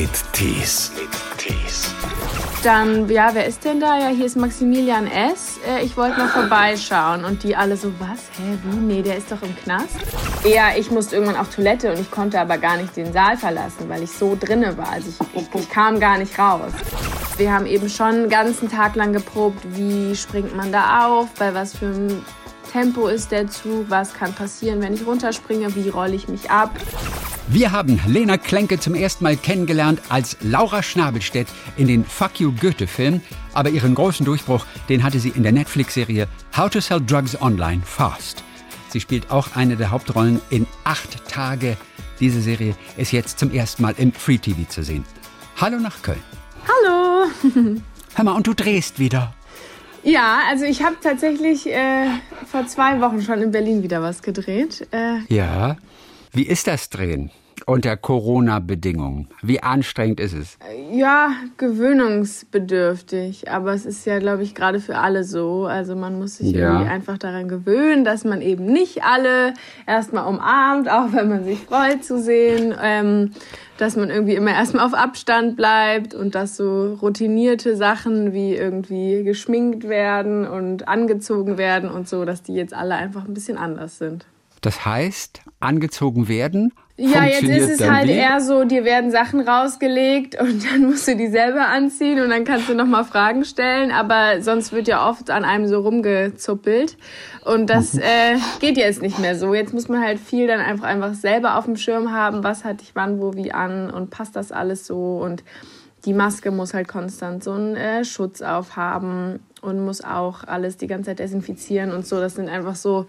mit Tees. Tees. Dann, ja, wer ist denn da? Ja, hier ist Maximilian S. Äh, ich wollte mal vorbeischauen und die alle so, was? Hä, wie? Nee, der ist doch im Knast. Ja, ich musste irgendwann auf Toilette und ich konnte aber gar nicht den Saal verlassen, weil ich so drinne war. Also ich, ich, ich kam gar nicht raus. Wir haben eben schon einen ganzen Tag lang geprobt, wie springt man da auf, bei was für einem Tempo ist der Zug, was kann passieren, wenn ich runterspringe, wie rolle ich mich ab. Wir haben Lena Klenke zum ersten Mal kennengelernt als Laura Schnabelstedt in den Fuck You Goethe-Film. Aber ihren großen Durchbruch, den hatte sie in der Netflix-Serie How to Sell Drugs Online Fast. Sie spielt auch eine der Hauptrollen in Acht Tage. Diese Serie ist jetzt zum ersten Mal im Free TV zu sehen. Hallo nach Köln. Hallo. Hör mal, und du drehst wieder. Ja, also ich habe tatsächlich äh, vor zwei Wochen schon in Berlin wieder was gedreht. Äh, Ja. Wie ist das Drehen unter Corona-Bedingungen? Wie anstrengend ist es? ja, gewöhnungsbedürftig, aber es ist ja, glaube ich, gerade für alle so. Also man muss sich Ja. irgendwie einfach daran gewöhnen, dass man eben nicht alle erstmal umarmt, auch wenn man sich freut zu sehen. Ähm, dass man irgendwie immer erstmal auf Abstand bleibt und dass so routinierte Sachen wie irgendwie geschminkt werden und angezogen werden und so, dass die jetzt alle einfach ein bisschen anders sind. Das heißt, angezogen werden? Ja, jetzt ist es halt wie? eher so, dir werden Sachen rausgelegt und dann musst du die selber anziehen und dann kannst du nochmal Fragen stellen, aber sonst wird ja oft an einem so rumgezuppelt und das Mhm. äh, geht jetzt nicht mehr so. Jetzt muss man halt viel dann einfach einfach selber auf dem Schirm haben, was hatte ich wann, wo, wie an und passt das alles so und die Maske muss halt konstant so einen äh, Schutz aufhaben und muss auch alles die ganze Zeit desinfizieren und so. Das sind einfach so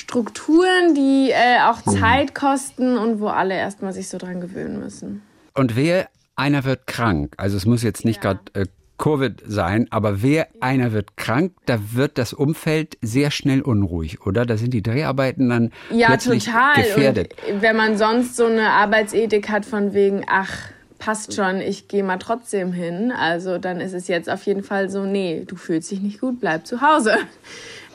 Strukturen, die äh, auch Zeit kosten und wo alle erstmal sich so dran gewöhnen müssen. Und wer einer wird krank, also es muss jetzt nicht Ja. gerade äh, Covid sein, aber wer einer wird krank, da wird das Umfeld sehr schnell unruhig, oder? Da sind die Dreharbeiten dann Ja, plötzlich total. gefährdet. Und wenn man sonst so eine Arbeitsethik hat von wegen, ach, passt schon, ich gehe mal trotzdem hin, also dann ist es jetzt auf jeden Fall so, nee, du fühlst dich nicht gut, bleib zu Hause.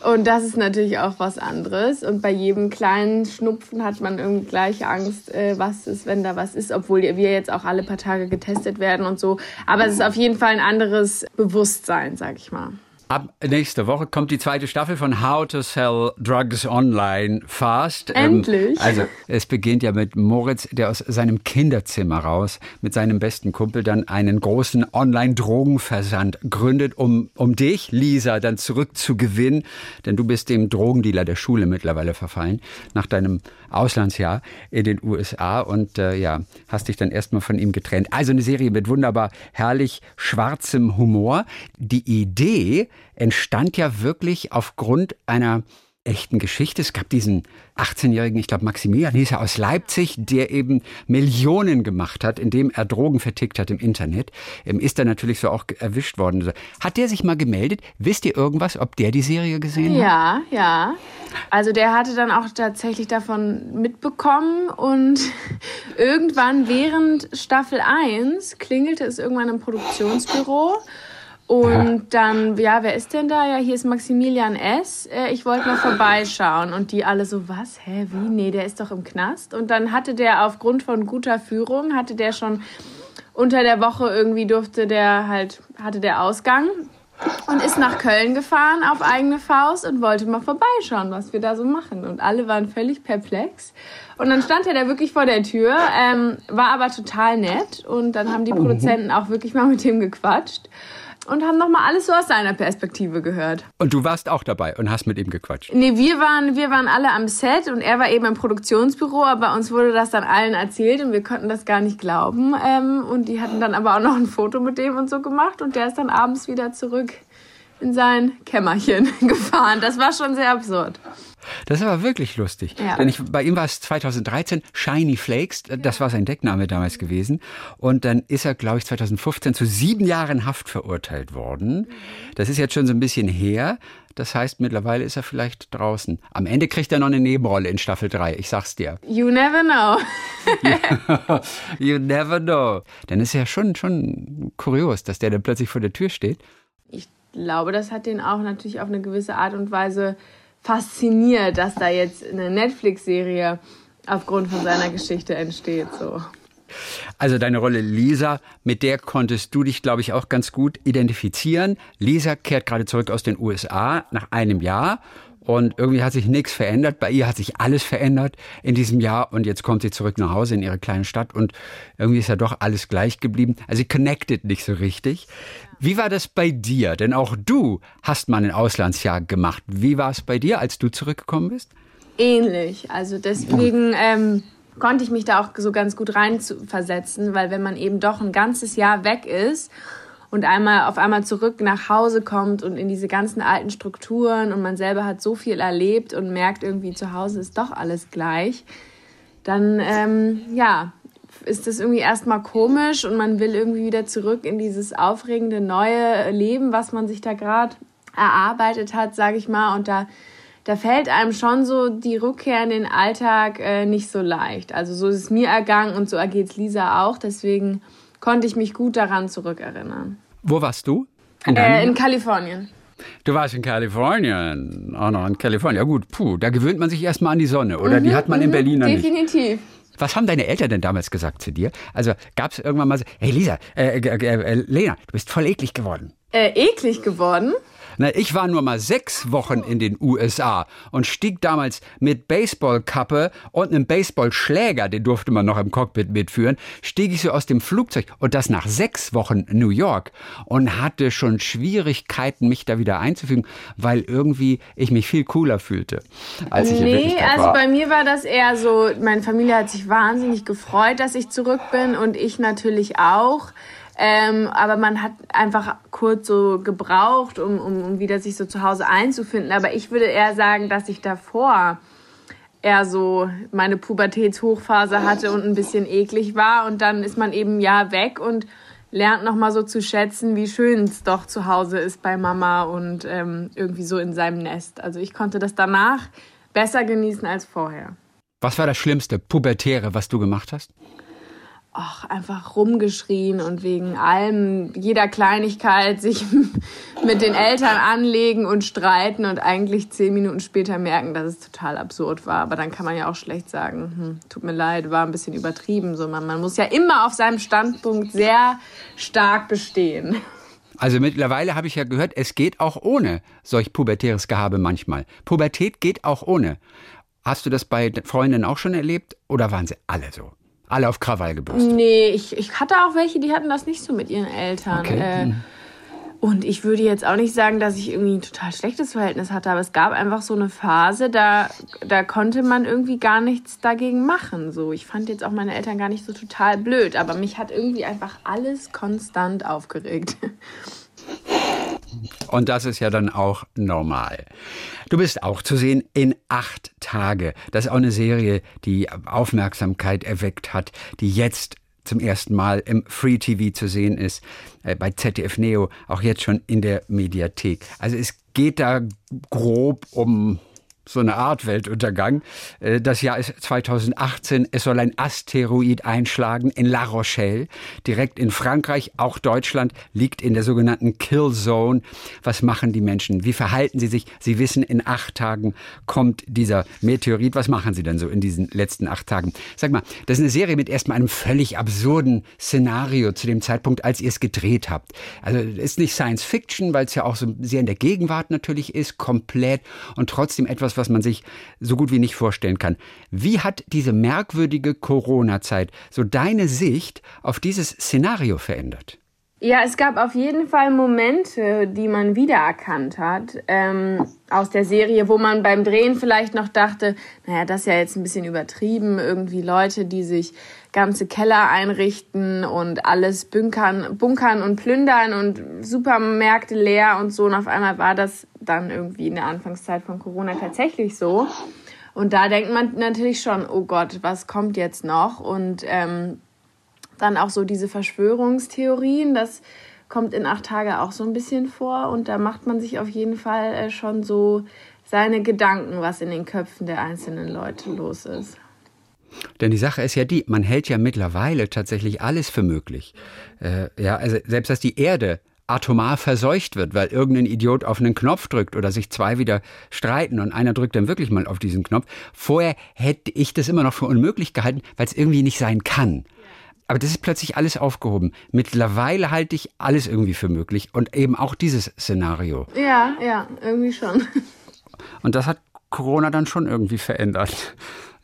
Und das ist natürlich auch was anderes. Und bei jedem kleinen Schnupfen hat man irgendwie gleich Angst, äh, was ist, wenn da was ist, obwohl wir jetzt auch alle paar Tage getestet werden und so. Aber es ist auf jeden Fall ein anderes Bewusstsein, sag ich mal. Ab nächste Woche kommt die zweite Staffel von How to Sell Drugs Online Fast. Endlich. Ähm, also es beginnt ja mit Moritz, der aus seinem Kinderzimmer raus mit seinem besten Kumpel dann einen großen Online-Drogenversand gründet, um, um dich, Lisa, dann zurückzugewinnen. Denn du bist dem Drogendealer der Schule mittlerweile verfallen, nach deinem Auslandsjahr in den USA und äh, ja, hast dich dann erstmal von ihm getrennt. Also eine Serie mit wunderbar herrlich schwarzem Humor. Die Idee entstand ja wirklich aufgrund einer echten Geschichte. Es gab diesen 18-jährigen, ich glaube Maximilian hieß er aus Leipzig, der eben Millionen gemacht hat, indem er Drogen vertickt hat im Internet. Ähm, Ist er natürlich so auch erwischt worden. Hat der sich mal gemeldet? Wisst ihr irgendwas, ob der die Serie gesehen hat? Ja, ja. Also der hatte dann auch tatsächlich davon mitbekommen und irgendwann während Staffel 1 klingelte es irgendwann im Produktionsbüro. Und dann, ja, wer ist denn da? Ja, hier ist Maximilian S. Äh, Ich wollte mal vorbeischauen. Und die alle so, was? Hä, wie? Nee, der ist doch im Knast. Und dann hatte der aufgrund von guter Führung, hatte der schon unter der Woche irgendwie durfte der halt, hatte der Ausgang und ist nach Köln gefahren auf eigene Faust und wollte mal vorbeischauen, was wir da so machen. Und alle waren völlig perplex. Und dann stand er da wirklich vor der Tür, ähm, war aber total nett. Und dann haben die Produzenten auch wirklich mal mit ihm gequatscht und haben nochmal alles so aus seiner Perspektive gehört. Und du warst auch dabei und hast mit ihm gequatscht. Nee, wir waren, wir waren alle am Set und er war eben im Produktionsbüro, aber uns wurde das dann allen erzählt und wir konnten das gar nicht glauben. Ähm, und die hatten dann aber auch noch ein Foto mit dem und so gemacht und der ist dann abends wieder zurück in sein Kämmerchen gefahren. Das war schon sehr absurd. Das ist aber wirklich lustig. Ja. Denn ich, bei ihm war es 2013 Shiny Flakes, das war sein Deckname damals gewesen. Und dann ist er, glaube ich, 2015 zu sieben Jahren Haft verurteilt worden. Das ist jetzt schon so ein bisschen her. Das heißt, mittlerweile ist er vielleicht draußen. Am Ende kriegt er noch eine Nebenrolle in Staffel 3, ich sag's dir. You never know. you never know. Denn es ist ja schon, schon kurios, dass der dann plötzlich vor der Tür steht. Ich glaube, das hat den auch natürlich auf eine gewisse Art und Weise fasziniert, dass da jetzt eine Netflix-Serie aufgrund von seiner Geschichte entsteht. So. Also deine Rolle Lisa, mit der konntest du dich, glaube ich, auch ganz gut identifizieren. Lisa kehrt gerade zurück aus den USA nach einem Jahr und irgendwie hat sich nichts verändert. Bei ihr hat sich alles verändert in diesem Jahr. Und jetzt kommt sie zurück nach Hause in ihre kleine Stadt. Und irgendwie ist ja doch alles gleich geblieben. Also sie connected nicht so richtig. Wie war das bei dir? Denn auch du hast mal ein Auslandsjahr gemacht. Wie war es bei dir, als du zurückgekommen bist? Ähnlich. Also deswegen ähm, konnte ich mich da auch so ganz gut reinversetzen, weil wenn man eben doch ein ganzes Jahr weg ist und einmal auf einmal zurück nach Hause kommt und in diese ganzen alten Strukturen und man selber hat so viel erlebt und merkt irgendwie zu Hause ist doch alles gleich, dann ähm, ja, ist das irgendwie erstmal komisch und man will irgendwie wieder zurück in dieses aufregende neue Leben, was man sich da gerade erarbeitet hat, sage ich mal. Und da, da fällt einem schon so die Rückkehr in den Alltag äh, nicht so leicht. Also so ist es mir ergangen und so ergeht es Lisa auch. Deswegen konnte ich mich gut daran zurückerinnern. Wo warst du? In, äh, in Kalifornien. Du warst in Kalifornien. Auch noch in Kalifornien. Ja gut, puh, da gewöhnt man sich erstmal an die Sonne, oder? Mhm, die hat man in mhm, Berlin noch definitiv. nicht. Definitiv. Was haben deine Eltern denn damals gesagt zu dir? Also gab es irgendwann mal so, hey Lisa, äh, äh, äh, Lena, du bist voll eklig geworden. Äh, eklig geworden? Na, ich war nur mal sechs Wochen in den USA und stieg damals mit Baseballkappe und einem Baseballschläger, den durfte man noch im Cockpit mitführen, stieg ich so aus dem Flugzeug und das nach sechs Wochen New York und hatte schon Schwierigkeiten, mich da wieder einzufügen, weil irgendwie ich mich viel cooler fühlte, als ich nee, in Wirklichkeit also war. bei mir war das eher so, meine Familie hat sich wahnsinnig gefreut, dass ich zurück bin und ich natürlich auch. Ähm, aber man hat einfach kurz so gebraucht, um, um, um wieder sich so zu Hause einzufinden. Aber ich würde eher sagen, dass ich davor eher so meine Pubertätshochphase hatte und ein bisschen eklig war. Und dann ist man eben ja weg und lernt nochmal so zu schätzen, wie schön es doch zu Hause ist bei Mama und ähm, irgendwie so in seinem Nest. Also ich konnte das danach besser genießen als vorher. Was war das Schlimmste, Pubertäre, was du gemacht hast? Ach, einfach rumgeschrien und wegen allem, jeder Kleinigkeit sich mit den Eltern anlegen und streiten und eigentlich zehn Minuten später merken, dass es total absurd war. Aber dann kann man ja auch schlecht sagen, hm, tut mir leid, war ein bisschen übertrieben. So, man, man muss ja immer auf seinem Standpunkt sehr stark bestehen. Also mittlerweile habe ich ja gehört, es geht auch ohne solch pubertäres Gehabe manchmal. Pubertät geht auch ohne. Hast du das bei Freundinnen auch schon erlebt oder waren sie alle so? Alle auf Krawall gebürstet? Nee, ich, ich hatte auch welche, die hatten das nicht so mit ihren Eltern. Okay. Äh, mhm. und ich würde jetzt auch nicht sagen, dass ich irgendwie ein total schlechtes Verhältnis hatte, aber es gab einfach so eine Phase, da, da konnte man irgendwie gar nichts dagegen machen. So, ich fand jetzt auch meine Eltern gar nicht so total blöd, aber mich hat irgendwie einfach alles konstant aufgeregt. Und das ist ja dann auch normal. Du bist auch zu sehen in acht Tage. Das ist auch eine Serie, die Aufmerksamkeit erweckt hat, die jetzt zum ersten Mal im Free TV zu sehen ist, äh, bei ZDF Neo, auch jetzt schon in der Mediathek. Also es geht da grob um so eine Art Weltuntergang. Äh, das Jahr ist 2018. Es soll ein Asteroid einschlagen in La Rochelle, direkt in Frankreich. Auch Deutschland liegt in der sogenannten Kill Zone. Was machen die Menschen? Wie verhalten sie sich? Sie wissen, in acht Tagen kommt dieser Meteorit. Was machen sie denn so in diesen letzten acht Tagen? Sag mal, das ist eine Serie mit erstmal einem völlig absurden Szenario zu dem Zeitpunkt, als ihr es gedreht habt. Also ist nicht Science Fiction, weil es ja auch so sehr in der Gegenwart natürlich ist, komplett und trotzdem etwas, was man sich so gut wie nicht vorstellen kann. Wie hat diese merkwürdige Corona-Zeit so deine Sicht auf dieses Szenario verändert? Ja, es gab auf jeden Fall Momente, die man wiedererkannt hat ähm, aus der Serie, wo man beim Drehen vielleicht noch dachte, naja, das ist ja jetzt ein bisschen übertrieben. Irgendwie Leute, die sich ganze Keller einrichten und alles bunkern, bunkern und plündern und Supermärkte leer und so. Und auf einmal war das dann irgendwie in der Anfangszeit von Corona tatsächlich so. Und da denkt man natürlich schon, oh Gott, was kommt jetzt noch? Und ähm, dann auch so diese Verschwörungstheorien, das kommt in acht Tage auch so ein bisschen vor und da macht man sich auf jeden Fall äh, schon so seine Gedanken, was in den Köpfen der einzelnen Leute los ist. Denn die Sache ist ja die, man hält ja mittlerweile tatsächlich alles für möglich. Äh, ja, also selbst dass die Erde atomar verseucht wird, weil irgendein Idiot auf einen Knopf drückt oder sich zwei wieder streiten und einer drückt dann wirklich mal auf diesen Knopf. Vorher hätte ich das immer noch für unmöglich gehalten, weil es irgendwie nicht sein kann. Aber das ist plötzlich alles aufgehoben. Mittlerweile halte ich alles irgendwie für möglich und eben auch dieses Szenario. Ja, ja, irgendwie schon. Und das hat Corona dann schon irgendwie verändert.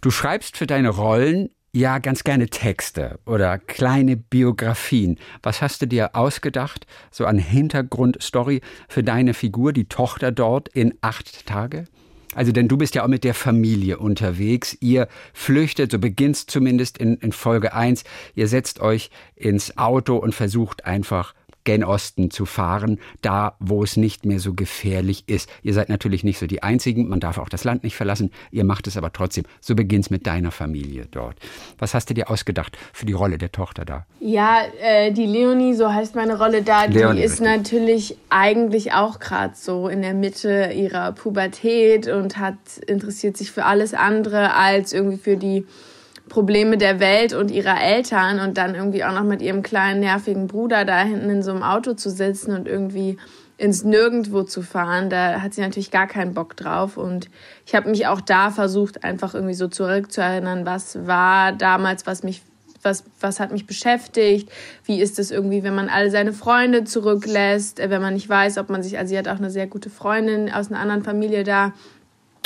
Du schreibst für deine Rollen ja ganz gerne Texte oder kleine Biografien. Was hast du dir ausgedacht, so an Hintergrundstory für deine Figur, die Tochter dort in acht Tage? Also, denn du bist ja auch mit der Familie unterwegs. Ihr flüchtet, so beginnst zumindest in, in Folge 1. Ihr setzt euch ins Auto und versucht einfach gen Osten zu fahren, da wo es nicht mehr so gefährlich ist. Ihr seid natürlich nicht so die Einzigen, man darf auch das Land nicht verlassen, ihr macht es aber trotzdem. So beginnt es mit deiner Familie dort. Was hast du dir ausgedacht für die Rolle der Tochter da? Ja, äh, die Leonie, so heißt meine Rolle da, Leonie, die ist richtig. natürlich eigentlich auch gerade so in der Mitte ihrer Pubertät und hat interessiert sich für alles andere als irgendwie für die Probleme der Welt und ihrer Eltern und dann irgendwie auch noch mit ihrem kleinen nervigen Bruder da hinten in so einem Auto zu sitzen und irgendwie ins Nirgendwo zu fahren, da hat sie natürlich gar keinen Bock drauf. Und ich habe mich auch da versucht, einfach irgendwie so zurückzuerinnern, was war damals, was mich, was, was hat mich beschäftigt, wie ist es irgendwie, wenn man alle seine Freunde zurücklässt, äh, wenn man nicht weiß, ob man sich, also sie hat auch eine sehr gute Freundin aus einer anderen Familie da,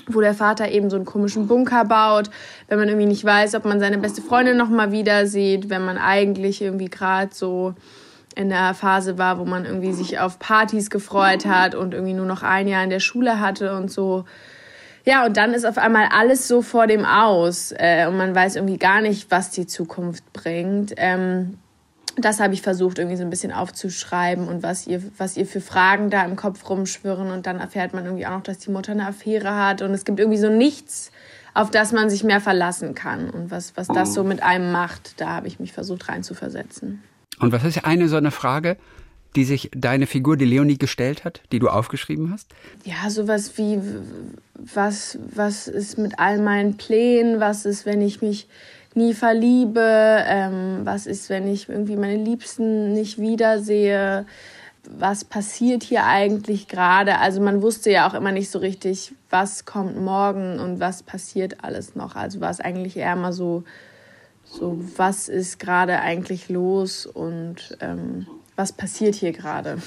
wo der Vater eben so einen komischen Bunker baut, wenn man irgendwie nicht weiß, ob man seine beste Freundin noch mal wieder sieht, wenn man eigentlich irgendwie gerade so in der Phase war, wo man irgendwie sich auf Partys gefreut hat und irgendwie nur noch ein Jahr in der Schule hatte und so. Ja, und dann ist auf einmal alles so vor dem Aus äh, und man weiß irgendwie gar nicht, was die Zukunft bringt. Ähm, das habe ich versucht, irgendwie so ein bisschen aufzuschreiben und was ihr, was ihr für Fragen da im Kopf rumschwirren. Und dann erfährt man irgendwie auch noch, dass die Mutter eine Affäre hat. Und es gibt irgendwie so nichts, auf das man sich mehr verlassen kann. Und was, was das so mit einem macht, da habe ich mich versucht reinzuversetzen. Und was ist eine so eine Frage, die sich deine Figur, die Leonie, gestellt hat, die du aufgeschrieben hast? Ja, sowas wie, was, was ist mit all meinen Plänen? Was ist, wenn ich mich nie verliebe? Ähm, was ist, wenn ich irgendwie meine Liebsten nicht wiedersehe? Was passiert hier eigentlich gerade? Also man wusste ja auch immer nicht so richtig, was kommt morgen und was passiert alles noch. Also war es eigentlich eher mal so, so was ist gerade eigentlich los und ähm, was passiert hier gerade.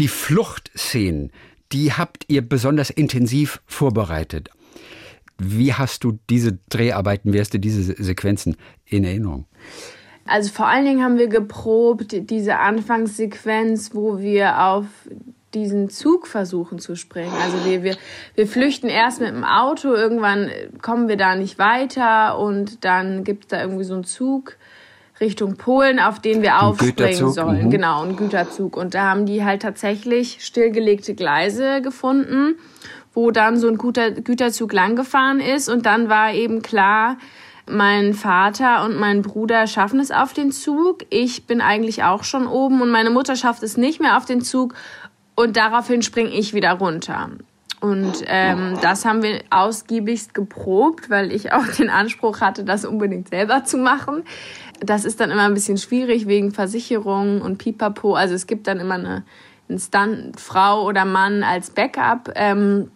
Die Fluchtszenen, die habt ihr besonders intensiv vorbereitet. Wie hast du diese Dreharbeiten, wie hast du diese Sequenzen in Erinnerung? Also vor allen Dingen haben wir geprobt diese Anfangssequenz, wo wir auf diesen Zug versuchen zu springen. Also wir, wir, wir flüchten erst mit dem Auto, irgendwann kommen wir da nicht weiter und dann gibt es da irgendwie so einen Zug Richtung Polen, auf den wir aufspringen sollen. mhm. Genau, ein Güterzug. Und da haben die halt tatsächlich stillgelegte Gleise gefunden, wo dann so ein guter Güterzug langgefahren ist. Und dann war eben klar, mein Vater und mein Bruder schaffen es auf den Zug. Ich bin eigentlich auch schon oben und meine Mutter schafft es nicht mehr auf den Zug. Und daraufhin springe ich wieder runter. Und ähm, das haben wir ausgiebigst geprobt, weil ich auch den Anspruch hatte, das unbedingt selber zu machen. Das ist dann immer ein bisschen schwierig wegen Versicherung und Pipapo. Also es gibt dann immer eine, Stuntfrau oder Mann als Backup, ähm,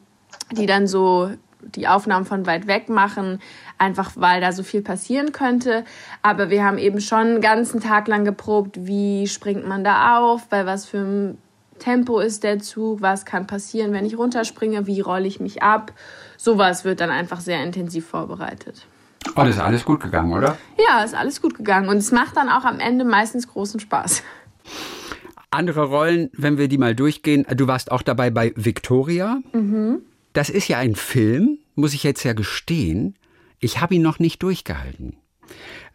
die dann so die Aufnahmen von weit weg machen, einfach weil da so viel passieren könnte. Aber wir haben eben schon einen ganzen Tag lang geprobt, wie springt man da auf, bei was für einem Tempo ist der Zug, was kann passieren, wenn ich runterspringe, wie rolle ich mich ab. Sowas wird dann einfach sehr intensiv vorbereitet. Oh, das ist alles gut gegangen, oder? Ja, ist alles gut gegangen und es macht dann auch am Ende meistens großen Spaß. Andere Rollen, wenn wir die mal durchgehen. Du warst auch dabei bei Victoria. Das ist ja ein Film, muss ich jetzt ja gestehen. Ich habe ihn noch nicht durchgehalten.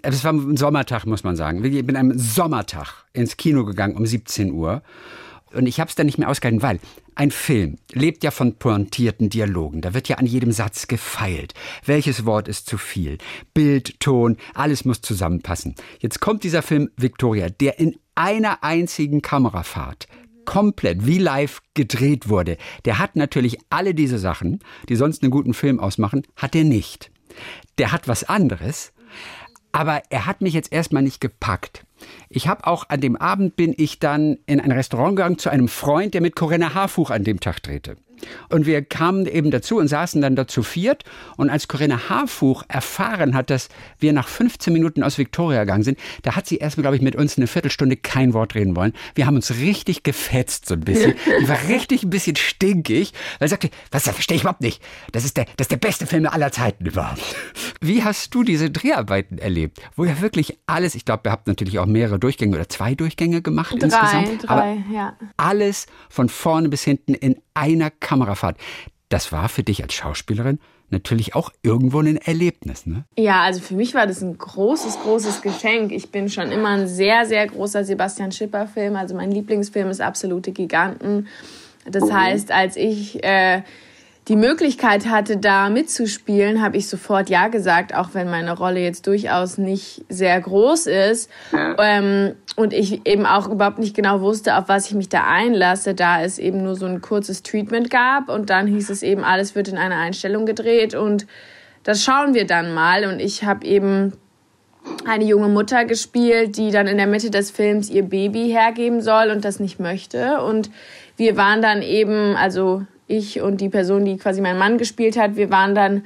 Es war ein Sommertag, muss man sagen. Ich bin am Sommertag ins Kino gegangen um 17 Uhr. Und ich habe es dann nicht mehr ausgehalten, weil ein Film lebt ja von pointierten Dialogen. Da wird ja an jedem Satz gefeilt. Welches Wort ist zu viel? Bild, Ton, alles muss zusammenpassen. Jetzt kommt dieser Film Victoria, der in einer einzigen Kamerafahrt komplett wie live gedreht wurde. Der hat natürlich alle diese Sachen, die sonst einen guten Film ausmachen, hat er nicht. Der hat was anderes, aber er hat mich jetzt erstmal nicht gepackt. Ich habe auch an dem Abend bin ich dann in ein Restaurant gegangen zu einem Freund, der mit Corinna Harfuch an dem Tag drehte. Und wir kamen eben dazu und saßen dann dort zu viert. Und als Corinna Harfuch erfahren hat, dass wir nach 15 Minuten aus Victoria gegangen sind, da hat sie erstmal, glaube ich, mit uns eine Viertelstunde kein Wort reden wollen. Wir haben uns richtig gefetzt so ein bisschen. Die war richtig ein bisschen stinkig, weil sie sagte, was, das verstehe ich überhaupt nicht. Das ist der, das ist der beste Film aller Zeiten überhaupt. Wie hast du diese Dreharbeiten erlebt? Wo ja wirklich alles, ich glaube, ihr habt natürlich auch mehrere Durchgänge oder zwei Durchgänge gemacht drei, insgesamt. Drei, aber ja. alles von vorne bis hinten in einer Kamerafahrt. Das war für dich als Schauspielerin natürlich auch irgendwo ein Erlebnis, ne? Ja, also für mich war das ein großes, großes Geschenk. Ich bin schon immer ein sehr, sehr großer Sebastian Schipper-Film. Also mein Lieblingsfilm ist Absolute Giganten. Das heißt, als ich äh, die Möglichkeit hatte, da mitzuspielen, habe ich sofort Ja gesagt, auch wenn meine Rolle jetzt durchaus nicht sehr groß ist. Ähm, und ich eben auch überhaupt nicht genau wusste, auf was ich mich da einlasse, da es eben nur so ein kurzes Treatment gab. Und dann hieß es eben, alles wird in einer Einstellung gedreht und das schauen wir dann mal. Und ich habe eben eine junge Mutter gespielt, die dann in der Mitte des Films ihr Baby hergeben soll und das nicht möchte. Und wir waren dann eben, also ich und die Person, die quasi meinen Mann gespielt hat, wir waren dann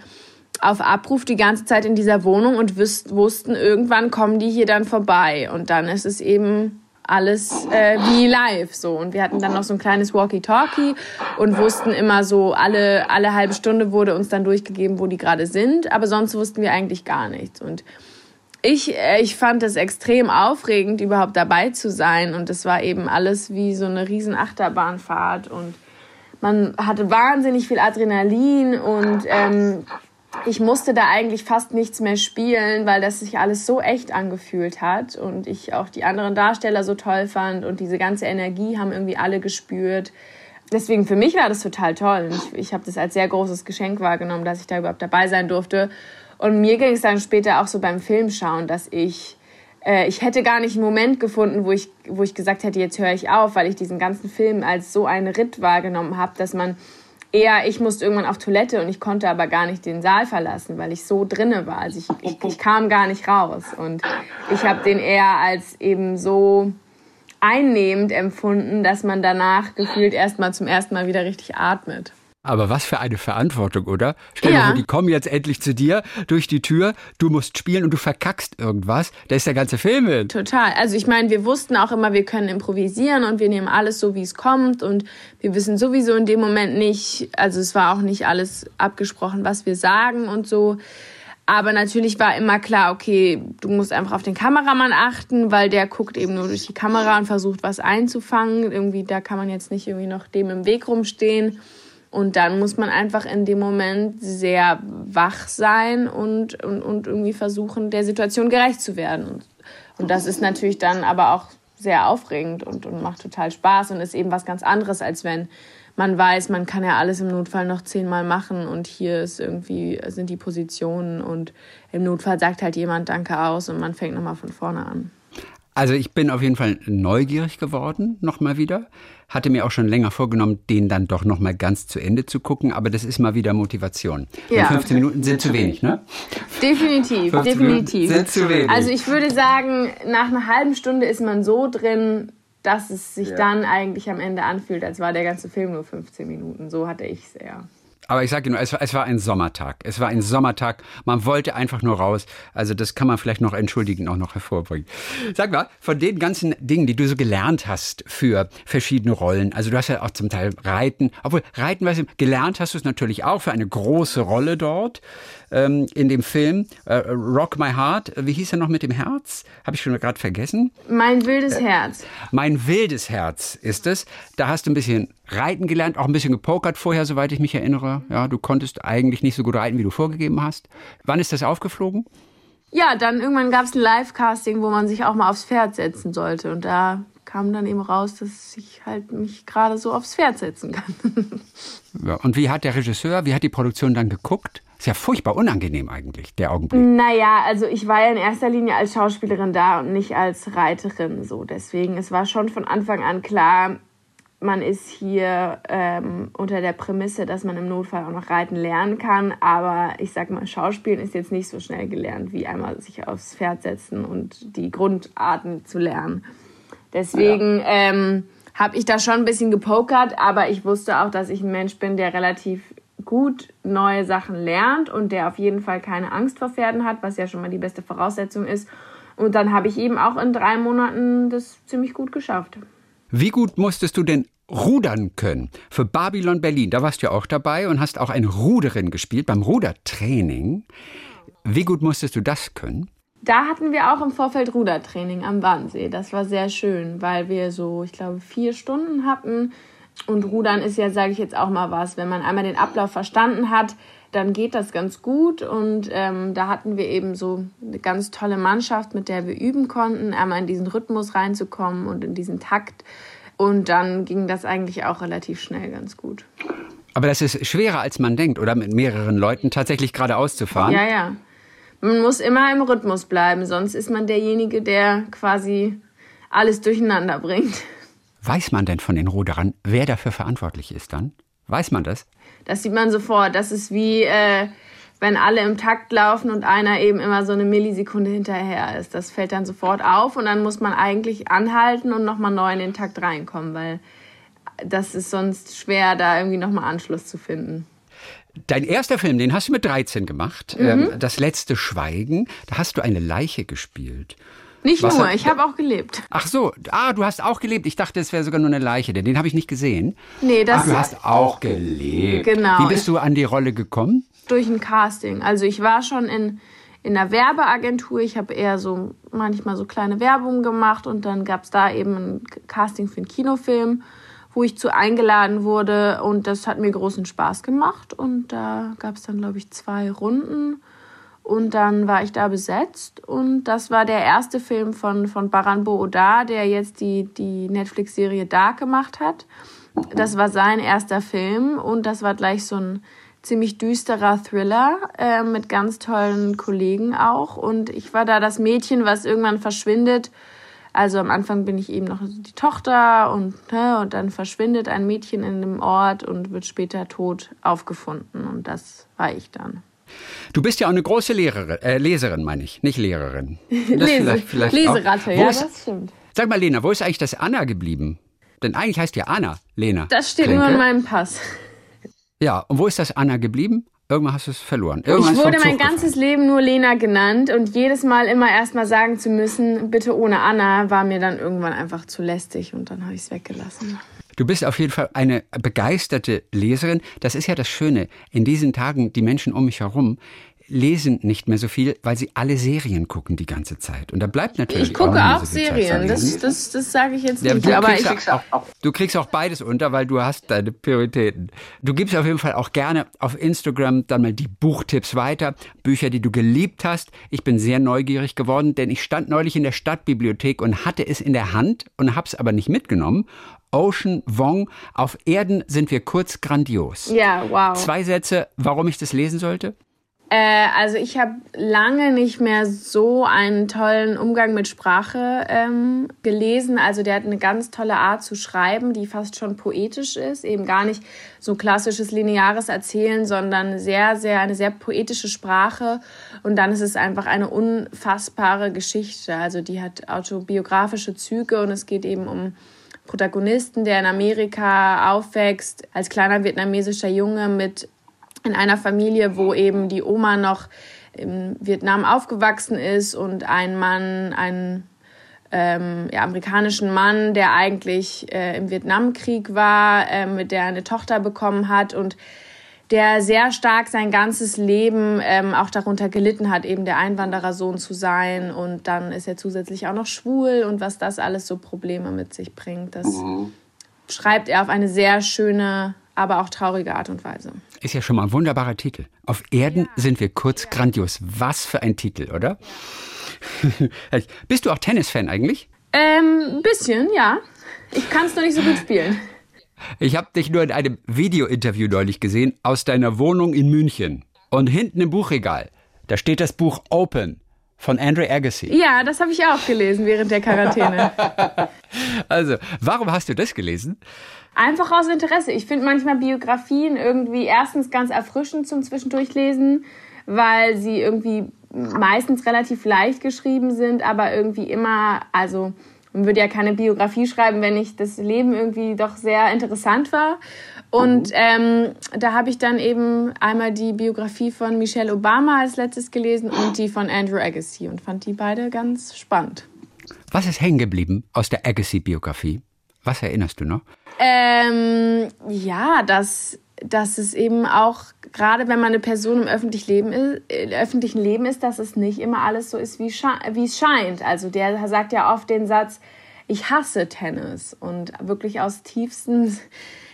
auf Abruf die ganze Zeit in dieser Wohnung und wussten, irgendwann kommen die hier dann vorbei. Und dann ist es eben alles äh, wie live so. Und wir hatten dann noch so ein kleines Walkie-Talkie und wussten immer so, alle, alle halbe Stunde wurde uns dann durchgegeben, wo die gerade sind. Aber sonst wussten wir eigentlich gar nichts. Und ich, äh, ich fand es extrem aufregend, überhaupt dabei zu sein. Und es war eben alles wie so eine riesen Achterbahnfahrt. Und man hatte wahnsinnig viel Adrenalin und ähm, ich musste da eigentlich fast nichts mehr spielen, weil das sich alles so echt angefühlt hat und ich auch die anderen Darsteller so toll fand und diese ganze Energie haben irgendwie alle gespürt. Deswegen für mich war das total toll. Ich, ich habe das als sehr großes Geschenk wahrgenommen, dass ich da überhaupt dabei sein durfte. Und mir ging es dann später auch so beim Filmschauen, dass ich äh, ich hätte gar nicht einen Moment gefunden, wo ich, wo ich gesagt hätte, jetzt höre ich auf, weil ich diesen ganzen Film als so einen Ritt wahrgenommen habe, dass man eher, ich musste irgendwann auf Toilette und ich konnte aber gar nicht den Saal verlassen, weil ich so drinne war. Also ich, ich, ich kam gar nicht raus. Und ich habe den eher als eben so einnehmend empfunden, dass man danach gefühlt erstmal zum ersten Mal wieder richtig atmet. Aber was für eine Verantwortung, oder? Stell dir ja. vor, die kommen jetzt endlich zu dir durch die Tür, du musst spielen und du verkackst irgendwas. Da ist der ganze Film hin. Total. Also ich meine, wir wussten auch immer, wir können improvisieren und wir nehmen alles so, wie es kommt und wir wissen sowieso in dem Moment nicht, also es war auch nicht alles abgesprochen, was wir sagen und so. Aber natürlich war immer klar, okay, du musst einfach auf den Kameramann achten, weil der guckt eben nur durch die Kamera und versucht, was einzufangen. Irgendwie, da kann man jetzt nicht irgendwie noch dem im Weg rumstehen. Und dann muss man einfach in dem Moment sehr wach sein und, und, und irgendwie versuchen, der Situation gerecht zu werden. Und, und das ist natürlich dann aber auch sehr aufregend und, und macht total Spaß und ist eben was ganz anderes, als wenn man weiß, man kann ja alles im Notfall noch zehnmal machen und hier ist irgendwie, sind die Positionen und im Notfall sagt halt jemand Danke aus und man fängt nochmal von vorne an. Also ich bin auf jeden Fall neugierig geworden, nochmal wieder. Hatte mir auch schon länger vorgenommen, den dann doch nochmal ganz zu Ende zu gucken, aber das ist mal wieder Motivation. Ja. 15 Minuten sind zu wenig, ne? Definitiv, definitiv. Sind zu wenig. Also ich würde sagen, nach einer halben Stunde ist man so drin, dass es sich ja. dann eigentlich am Ende anfühlt, als war der ganze Film nur 15 Minuten. So hatte ich es eher. Aber ich sage nur, es war, es war ein Sommertag. Es war ein Sommertag. Man wollte einfach nur raus. Also das kann man vielleicht noch entschuldigend auch noch hervorbringen. Sag mal, von den ganzen Dingen, die du so gelernt hast für verschiedene Rollen, also du hast ja auch zum Teil Reiten, obwohl Reiten, du, gelernt hast du es natürlich auch für eine große Rolle dort ähm, in dem Film äh, Rock My Heart. Wie hieß er noch mit dem Herz? Habe ich schon gerade vergessen. Mein wildes äh, Herz. Mein wildes Herz ist es. Da hast du ein bisschen reiten gelernt, auch ein bisschen gepokert vorher, soweit ich mich erinnere. Ja, du konntest eigentlich nicht so gut reiten, wie du vorgegeben hast. Wann ist das aufgeflogen? Ja, dann irgendwann gab es ein Live-Casting, wo man sich auch mal aufs Pferd setzen sollte. Und da kam dann eben raus, dass ich halt mich gerade so aufs Pferd setzen kann. ja, und wie hat der Regisseur, wie hat die Produktion dann geguckt? Ist ja furchtbar unangenehm eigentlich, der Augenblick. Naja, also ich war ja in erster Linie als Schauspielerin da und nicht als Reiterin so. Deswegen, es war schon von Anfang an klar, man ist hier ähm, unter der Prämisse, dass man im Notfall auch noch reiten lernen kann. Aber ich sag mal, Schauspielen ist jetzt nicht so schnell gelernt, wie einmal sich aufs Pferd setzen und die Grundarten zu lernen. Deswegen ja. ähm, habe ich da schon ein bisschen gepokert, aber ich wusste auch, dass ich ein Mensch bin, der relativ gut neue Sachen lernt und der auf jeden Fall keine Angst vor Pferden hat, was ja schon mal die beste Voraussetzung ist. Und dann habe ich eben auch in drei Monaten das ziemlich gut geschafft. Wie gut musstest du denn rudern können? Für Babylon Berlin, da warst du ja auch dabei und hast auch eine Ruderin gespielt beim Rudertraining. Wie gut musstest du das können? Da hatten wir auch im Vorfeld Rudertraining am Wannsee. Das war sehr schön, weil wir so, ich glaube, vier Stunden hatten. Und Rudern ist ja, sage ich jetzt auch mal was, wenn man einmal den Ablauf verstanden hat, dann geht das ganz gut. Und ähm, da hatten wir eben so eine ganz tolle Mannschaft, mit der wir üben konnten, einmal in diesen Rhythmus reinzukommen und in diesen Takt. Und dann ging das eigentlich auch relativ schnell ganz gut. Aber das ist schwerer, als man denkt, oder mit mehreren Leuten tatsächlich geradeaus zu fahren? Ja, ja. Man muss immer im Rhythmus bleiben, sonst ist man derjenige, der quasi alles durcheinander bringt. Weiß man denn von den Ruderern, wer dafür verantwortlich ist dann? Weiß man das? Das sieht man sofort. Das ist wie, äh, wenn alle im Takt laufen und einer eben immer so eine Millisekunde hinterher ist. Das fällt dann sofort auf und dann muss man eigentlich anhalten und nochmal neu in den Takt reinkommen, weil das ist sonst schwer, da irgendwie nochmal Anschluss zu finden. Dein erster Film, den hast du mit 13 gemacht, mhm. ähm, Das letzte Schweigen. Da hast du eine Leiche gespielt. Nicht Was nur, hat, ich habe auch gelebt. Ach so, ah, du hast auch gelebt. Ich dachte, es wäre sogar nur eine Leiche, denn den habe ich nicht gesehen. Nee, das. Ach, du hast auch gelebt. Genau. Wie bist du an die Rolle gekommen? Durch ein Casting. Also ich war schon in in einer Werbeagentur. Ich habe eher so manchmal so kleine Werbungen gemacht und dann gab es da eben ein Casting für einen Kinofilm wo ich zu eingeladen wurde und das hat mir großen Spaß gemacht und da gab es dann, glaube ich, zwei Runden und dann war ich da besetzt und das war der erste Film von, von Baran Booda, der jetzt die, die Netflix-Serie Dark gemacht hat. Das war sein erster Film und das war gleich so ein ziemlich düsterer Thriller äh, mit ganz tollen Kollegen auch und ich war da das Mädchen, was irgendwann verschwindet also am Anfang bin ich eben noch die Tochter und, ne, und dann verschwindet ein Mädchen in dem Ort und wird später tot aufgefunden. Und das war ich dann. Du bist ja auch eine große Lehrerin, äh, Leserin, meine ich, nicht Lehrerin. Lese, vielleicht, vielleicht Leseratte, ja, ist, das stimmt. Sag mal, Lena, wo ist eigentlich das Anna geblieben? Denn eigentlich heißt ja Anna, Lena. Das steht Klinke. nur in meinem Pass. Ja, und wo ist das Anna geblieben? Irgendwann hast du es verloren. Irgendwann ich wurde mein ganzes Leben nur Lena genannt und jedes Mal immer erst mal sagen zu müssen, bitte ohne Anna, war mir dann irgendwann einfach zu lästig und dann habe ich es weggelassen. Du bist auf jeden Fall eine begeisterte Leserin. Das ist ja das Schöne. In diesen Tagen, die Menschen um mich herum, lesen nicht mehr so viel, weil sie alle Serien gucken die ganze Zeit. Und da bleibt natürlich. Ich gucke auch, auch so Serien, das, das, das sage ich jetzt ja, nicht. Du aber ich kriegst auch, auch, du kriegst auch beides unter, weil du hast deine Prioritäten. Du gibst auf jeden Fall auch gerne auf Instagram dann mal die Buchtipps weiter, Bücher, die du geliebt hast. Ich bin sehr neugierig geworden, denn ich stand neulich in der Stadtbibliothek und hatte es in der Hand und hab's aber nicht mitgenommen. Ocean Wong, auf Erden sind wir kurz grandios. Ja, wow. Zwei Sätze, warum ich das lesen sollte? Äh, also ich habe lange nicht mehr so einen tollen Umgang mit Sprache ähm, gelesen. Also der hat eine ganz tolle Art zu schreiben, die fast schon poetisch ist. Eben gar nicht so klassisches lineares Erzählen, sondern sehr, sehr eine sehr poetische Sprache. Und dann ist es einfach eine unfassbare Geschichte. Also die hat autobiografische Züge und es geht eben um Protagonisten, der in Amerika aufwächst, als kleiner vietnamesischer Junge mit in einer Familie, wo eben die Oma noch im Vietnam aufgewachsen ist und ein Mann, einen ähm, ja, amerikanischen Mann, der eigentlich äh, im Vietnamkrieg war, äh, mit der eine Tochter bekommen hat und der sehr stark sein ganzes Leben ähm, auch darunter gelitten hat, eben der Einwanderersohn zu sein. Und dann ist er zusätzlich auch noch schwul und was das alles so Probleme mit sich bringt. Das mhm. schreibt er auf eine sehr schöne, aber auch traurige Art und Weise. Ist ja schon mal ein wunderbarer Titel. Auf Erden ja. sind wir kurz ja. grandios. Was für ein Titel, oder? Ja. Bist du auch Tennisfan eigentlich? Ähm, ein bisschen, ja. Ich kann es noch nicht so gut spielen. Ich habe dich nur in einem Video-Interview neulich gesehen aus deiner Wohnung in München. Und hinten im Buchregal, da steht das Buch Open von Andre Agassi. Ja, das habe ich auch gelesen während der Quarantäne. also, warum hast du das gelesen? Einfach aus Interesse. Ich finde manchmal Biografien irgendwie erstens ganz erfrischend zum Zwischendurchlesen, weil sie irgendwie meistens relativ leicht geschrieben sind, aber irgendwie immer, also man würde ja keine Biografie schreiben, wenn nicht das Leben irgendwie doch sehr interessant war. Und mhm. ähm, da habe ich dann eben einmal die Biografie von Michelle Obama als letztes gelesen und die von Andrew Agassi und fand die beide ganz spannend. Was ist hängen geblieben aus der Agassi-Biografie? Was erinnerst du noch? Ähm, ja, dass, dass es eben auch, gerade wenn man eine Person im öffentlichen Leben, ist, äh, öffentlichen Leben ist, dass es nicht immer alles so ist, wie, wie es scheint. Also der sagt ja oft den Satz, ich hasse Tennis. Und wirklich aus tiefstem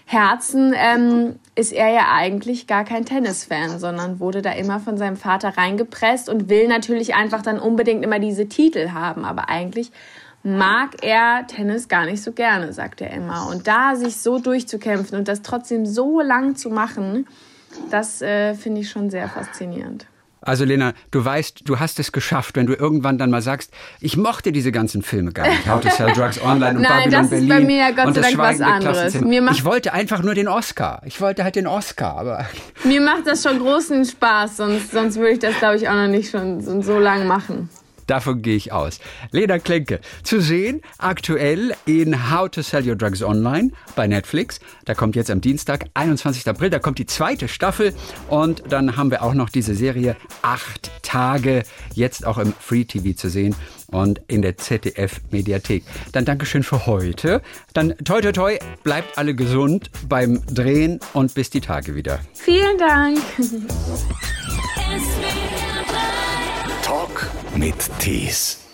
Herzen ähm, ist er ja eigentlich gar kein Tennisfan, sondern wurde da immer von seinem Vater reingepresst und will natürlich einfach dann unbedingt immer diese Titel haben. Aber eigentlich mag er Tennis gar nicht so gerne, sagt er immer. Und da sich so durchzukämpfen und das trotzdem so lang zu machen, das äh, finde ich schon sehr faszinierend. Also Lena, du weißt, du hast es geschafft, wenn du irgendwann dann mal sagst, ich mochte diese ganzen Filme gar nicht. How to Sell Drugs Online und Nein, Babylon das Berlin. ist bei mir ja Gott sei Dank was anderes. ich wollte einfach nur den Oscar. Ich wollte halt den Oscar, aber... Mir macht das schon großen Spaß, sonst, sonst würde ich das, glaube ich, auch noch nicht schon so lang machen. Davon gehe ich aus. Lena Klenke, zu sehen aktuell in How to Sell Your Drugs Online bei Netflix. Da kommt jetzt am Dienstag, 21. April, da kommt die zweite Staffel. Und dann haben wir auch noch diese Serie Acht Tage, jetzt auch im Free TV zu sehen und in der ZDF Mediathek. Dann Dankeschön für heute. Dann toi toi toi, bleibt alle gesund beim Drehen und bis die Tage wieder. Vielen Dank. Talk mit Tees.